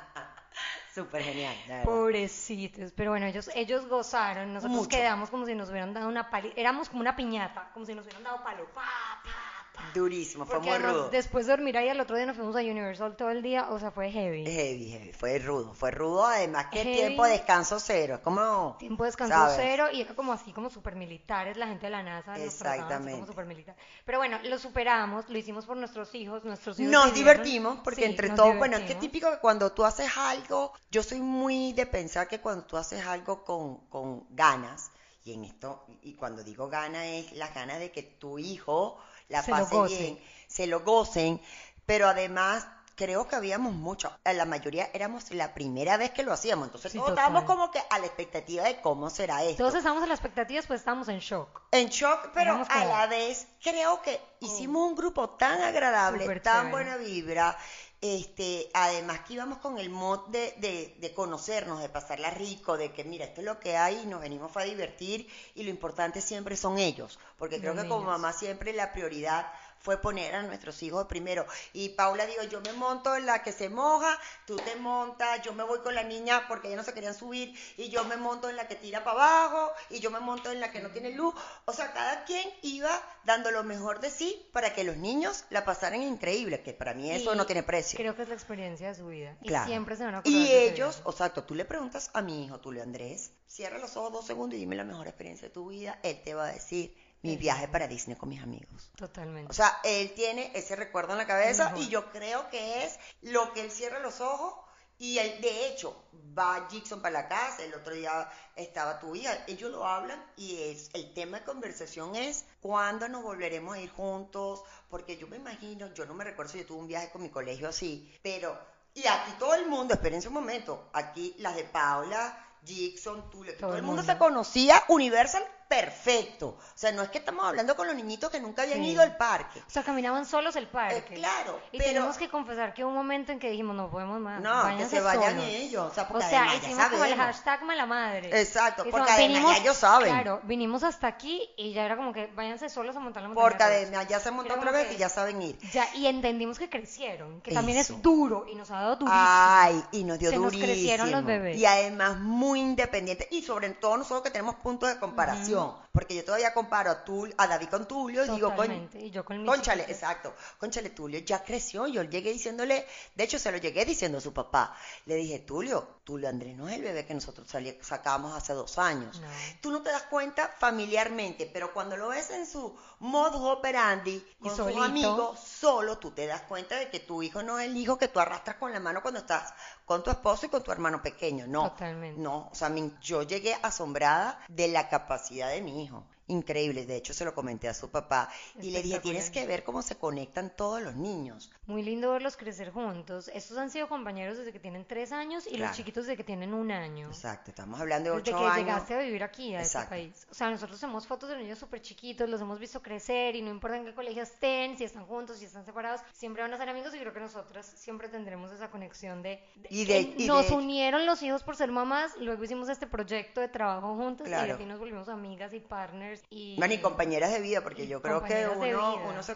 Súper genial.
Pobrecitos, pero bueno, ellos, ellos gozaron, nosotros
Mucho.
quedamos como si nos hubieran dado una pali, éramos como una piñata, como si nos hubieran dado palo, pa, pa, pa.
Durísimo, fue
Porque
muy
además,
rudo.
después de dormir ahí al otro día nos fuimos a Universal todo el día, o sea, fue heavy.
Heavy, heavy, fue rudo, fue rudo, además que
Heavy.
tiempo de descanso cero, como...
Tiempo de descanso
¿sabes?
cero y era como así como super militares, la gente de la NASA nos
Exactamente.
como super. Pero bueno, lo superamos, lo hicimos por nuestros hijos, nuestros hijos
Nos
vivieron.
divertimos, porque
Sí,
entre
nos
todos, bueno, es que típico que cuando tú haces algo, yo soy muy de pensar que cuando tú haces algo con, con ganas, y en esto, y cuando digo ganas es las ganas de que tu hijo la
Se lo
pase
goce.
bien, se lo gocen, pero además creo que habíamos mucho, eh, la mayoría éramos la primera vez que lo hacíamos, entonces
Sí,
todos
total.
estábamos como que a la expectativa de cómo será esto.
Todos estábamos en la expectativa, pues estábamos en shock.
En shock, pero a la vez creo que hicimos un grupo tan agradable, tan
chévere.
buena vibra. Este, además que íbamos con el mod de, de, de conocernos, de pasarla rico, de que mira, esto es lo que hay y nos venimos a divertir y lo importante siempre son ellos, porque creo que como mamá siempre la prioridad fue poner a nuestros hijos primero. Y Paula dijo, yo me monto en la que se moja, tú te montas, yo me voy con la niña porque ya no se querían subir, y yo me monto en la que tira para abajo, y yo me monto en la que no tiene luz. O sea, cada quien iba dando lo mejor de sí para que los niños la pasaran increíble, que para mí eso
Y
no tiene precio.
Creo que es la experiencia de su vida. Y
Claro.
siempre se van a
Y ellos, o sea, tú le preguntas a mi hijo, Tulio Andrés, cierra los ojos dos segundos y dime la mejor experiencia de tu vida, él te va a decir mi viaje para Disney con mis amigos.
Totalmente.
O sea, él tiene ese recuerdo en la cabeza y yo creo que es lo que él cierra los ojos y él, de hecho, va Jackson para la casa, el otro día estaba tu hija, ellos lo hablan y es el tema de conversación es cuándo nos volveremos a ir juntos, porque yo me imagino, yo no me recuerdo si yo tuve un viaje con mi colegio así, pero, y aquí todo el mundo, espérense un momento, aquí las de Paula, Jackson, que
Todo
todo,
el
el mundo
mundo.
se conocía Universal perfecto. O sea, no es que estamos hablando con los niñitos que nunca habían
Sí.
ido al parque.
O sea, caminaban solos el parque.
Eh, claro,
Y
pero-
tenemos que confesar que hubo un momento en que dijimos, no podemos más.
No, que se vayan
solos".
ellos. O sea,
O
porque
sea,
además ya
hicimos como el hashtag mala madre.
Exacto,
Y
porque
son-
además ya ellos saben.
Claro, vinimos hasta aquí y ya era como que váyanse solos a montar la montaña.
Porque además ya se montó otra vez y ya saben ir.
Ya, y entendimos que crecieron, que también es duro y nos ha dado durísimo.
Ay, y nos dio
Se nos
durísimo.
crecieron los bebés.
Y además muy independiente. Y sobre todo nosotros que tenemos puntos de comparación. ans Porque yo todavía comparo a, Tul, a David con Tulio y digo,
Totalmente, y yo con
Conchale, exacto. Conchale, Tulio ya creció. Yo llegué diciéndole, de hecho se lo llegué diciendo a su papá. Le dije, Tulio, Tulio Andrés no es el bebé que nosotros sacamos hace dos años.
No.
Tú no te das cuenta familiarmente, pero cuando lo ves en su modus operandi,
Y
con sus amigos, solo tú te das cuenta de que tu hijo no es el hijo que tú arrastras con la mano cuando estás con tu esposo y con tu hermano pequeño. No.
Totalmente.
No, o sea, yo llegué asombrada de la capacidad de mi hijo. Increíble, de hecho se lo comenté a su papá y le dije, tienes que ver cómo se conectan todos los niños.
Muy lindo verlos crecer juntos. Estos han sido compañeros desde que tienen tres años y
Claro.
los chiquitos desde que tienen un año.
Exacto, estamos hablando de
Desde
ocho
que
años.
llegaste a vivir aquí, a
Exacto.
este país. O sea, nosotros tenemos fotos de los niños súper chiquitos, los hemos visto crecer y no importa en qué colegio estén, si están juntos, si están separados, siempre van a ser amigos y creo que nosotras siempre tendremos esa conexión de... de-
Y de- y
nos
de-
unieron los hijos por ser mamás, luego hicimos este proyecto de trabajo juntos y
Claro.
así nos volvimos amigas y partners y...
Bueno, y compañeras de vida, porque yo creo que uno, uno, se,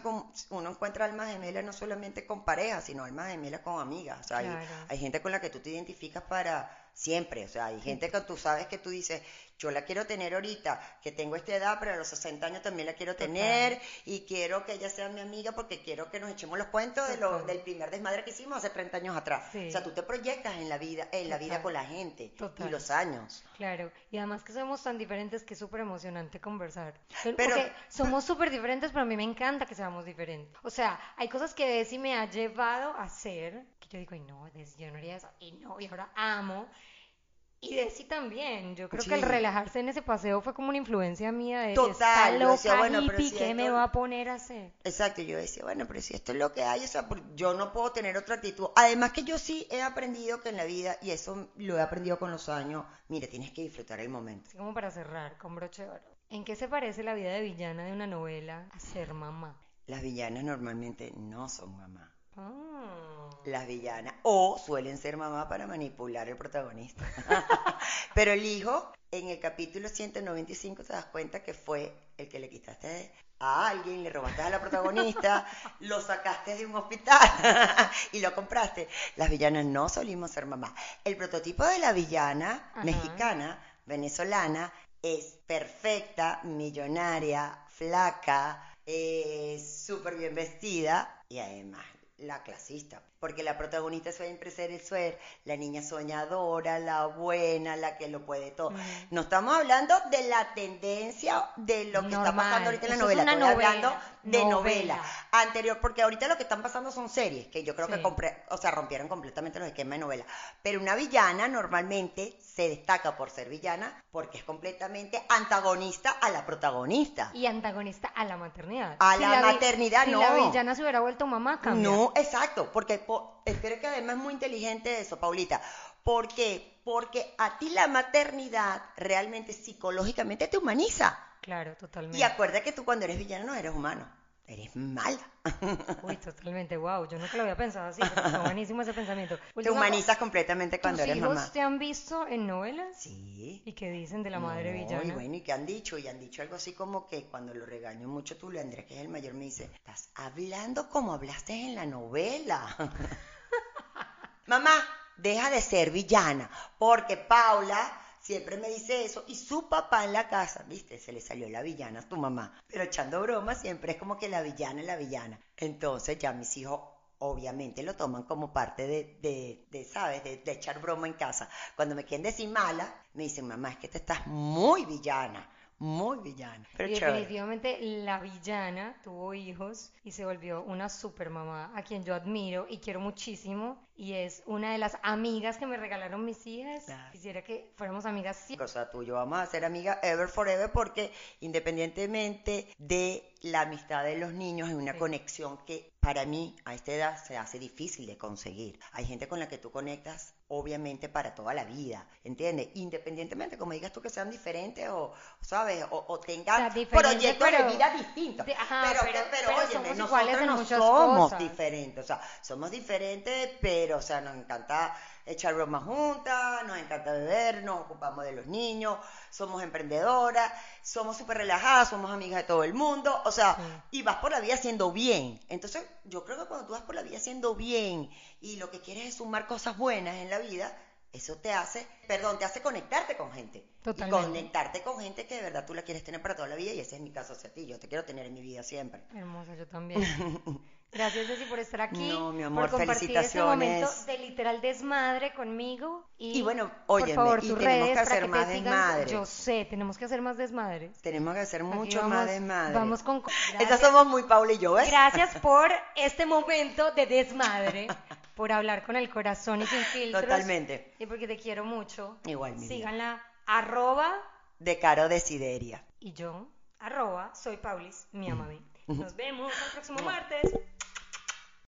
uno encuentra almas gemelas no solamente con parejas, sino almas gemelas con amigas. O sea, hay- hay, gente con la que tú te identificas para siempre. O sea, hay gente que tú sabes que tú dices, yo la quiero tener ahorita, que tengo esta edad, pero a los 60 años también la quiero tener y quiero que ella sea mi amiga porque quiero que nos echemos los cuentos de lo,
Total.
del primer desmadre que hicimos hace 30 años atrás.
Sí.
O sea, tú te proyectas en la vida, en la vida
Total.
con la gente
Total.
y los años.
Claro, y además que somos tan diferentes que es súper emocionante conversar. Pero,
Pero-
porque somos súper diferentes, pero a mí me encanta que seamos diferentes. O sea, hay cosas que Desi me ha llevado a hacer, que yo digo, ay no, Desi, yo no haría eso, y no, y ahora amo. Y Desi también, yo creo que el
Sí.
relajarse en ese paseo fue como una influencia mía de
Total,
esta loca
decía, bueno, pero
hippie,
si
¿qué me va a poner a hacer?
Exacto, yo decía, bueno, pero si esto es lo que hay, o sea, yo no puedo tener otra actitud. Además que yo sí he aprendido que en la vida, y eso lo he aprendido con los años, mire, tienes que disfrutar el momento.
Así como para cerrar, con broche de oro. ¿En qué se parece la vida de villana de una novela a ser mamá?
Las villanas normalmente no son mamá.
Ah.
Las villanas, o suelen ser mamá para manipular al protagonista. (laughs) Pero el hijo, en el capítulo 195, te das cuenta que fue el que le quitaste a alguien, le robaste a la protagonista, (laughs) lo sacaste de un hospital (laughs) y lo compraste. Las villanas no solimos ser mamá. El prototipo de la villana
Ajá.
mexicana, venezolana, es perfecta, millonaria, flaca, eh, súper bien vestida y además la clasista. Porque la protagonista siempre ser el suer, la niña soñadora, la buena, la que lo puede todo.
Ujú.
No estamos hablando de la tendencia de lo que está pasando ahorita en la
Eso es
novela.
una
Estoy
novela,
hablando de novela.
novela.
anterior, porque ahorita lo que están pasando son series, que yo creo que compre- o sea, rompieron completamente los esquemas de novela. Pero una villana normalmente se destaca por ser villana porque es completamente antagonista a la protagonista.
Y antagonista a la maternidad.
A
Si
la maternidad,
si
no.
la villana se hubiera vuelto mamá, cambia.
No, exacto, porque po- espero que además es muy inteligente eso, Paulita. ¿Por qué? Porque a ti la maternidad realmente psicológicamente te humaniza.
Claro, totalmente.
Y acuerda que tú cuando eres villano no eres humano. eres mala.
Uy, (laughs) totalmente, wow, yo nunca lo había pensado así, pero está (laughs) buenísimo ese pensamiento.
Te
Última
humanizas completamente cuando
¿Tus
eres
hijos
mamá.
te han visto en novelas?
Sí.
¿Y qué dicen de la madre
No,
villana?
Y bueno, ¿y qué han dicho? Y han dicho algo así como que cuando lo regaño mucho tú, Andrés, que es el mayor, me dice, estás hablando como hablaste en la novela. (laughs) Mamá, deja de ser villana, porque Paula siempre me dice eso y su papá en la casa, viste, se le salió la villana a tu mamá, pero echando broma siempre es como que la villana es la villana. Entonces ya mis hijos obviamente lo toman como parte de, de, de, ¿sabes? De, de echar broma en casa. Cuando me quieren decir mala, me dicen, mamá, es que te estás muy villana, muy villana. Pero
Y
chévere.
definitivamente la villana tuvo hijos y se volvió una super mamá a quien yo admiro y quiero muchísimo y es una de las amigas que me regalaron mis hijas.
Claro.
Quisiera que fuéramos amigas siempre.
cosa tuyo. Vamos a ser amigas ever forever porque independientemente de la amistad de los niños es una
Sí.
conexión que para mí a esta edad se hace difícil de conseguir. Hay gente con la que tú conectas obviamente para toda la vida, ¿entiendes? Independientemente, como digas tú, que sean diferentes o, ¿sabes? O, o tengan
O sea,
proyectos
pero-
de vida distintos.
de- ajá,
pero,
pero-
pero,
pero
óyeme,
somos
nosotros no somos
cosas.
diferentes, o sea, somos diferentes, pero, o sea, nos encanta echar bromas juntas, nos encanta beber, nos ocupamos de los niños, somos emprendedoras, somos súper relajadas, somos amigas de todo el mundo, o sea,
Sí.
y vas por la vida haciendo bien. Entonces, yo creo que cuando tú vas por la vida haciendo bien y lo que quieres es sumar cosas buenas en la vida, eso te hace, perdón, te hace conectarte con gente.
Totalmente.
Y conectarte con gente que de verdad tú la quieres tener para toda la vida y ese es mi caso hacia ti. Yo te quiero tener en mi vida siempre.
Hermosa, yo también. (laughs) Gracias, Ceci, por estar aquí.
No, mi amor,
por compartir este momento de literal desmadre conmigo. Y,
Y bueno,
tus
tenemos
redes
que hacer más desmadre.
Yo sé, tenemos que hacer más desmadres.
Tenemos que hacer mucho
vamos-
más desmadre.
Vamos con. (laughs)
Estas
Gracias.
somos muy Paula y yo, ¿ves?
Gracias (laughs) por este momento de desmadre, por hablar con el corazón y sin filtros.
Totalmente.
Y porque te quiero mucho.
Igual, mi.
Síganla, arroba
De Caro Desideria.
y yo, arroba, soy Paulis, mi amame. Nos vemos el próximo martes.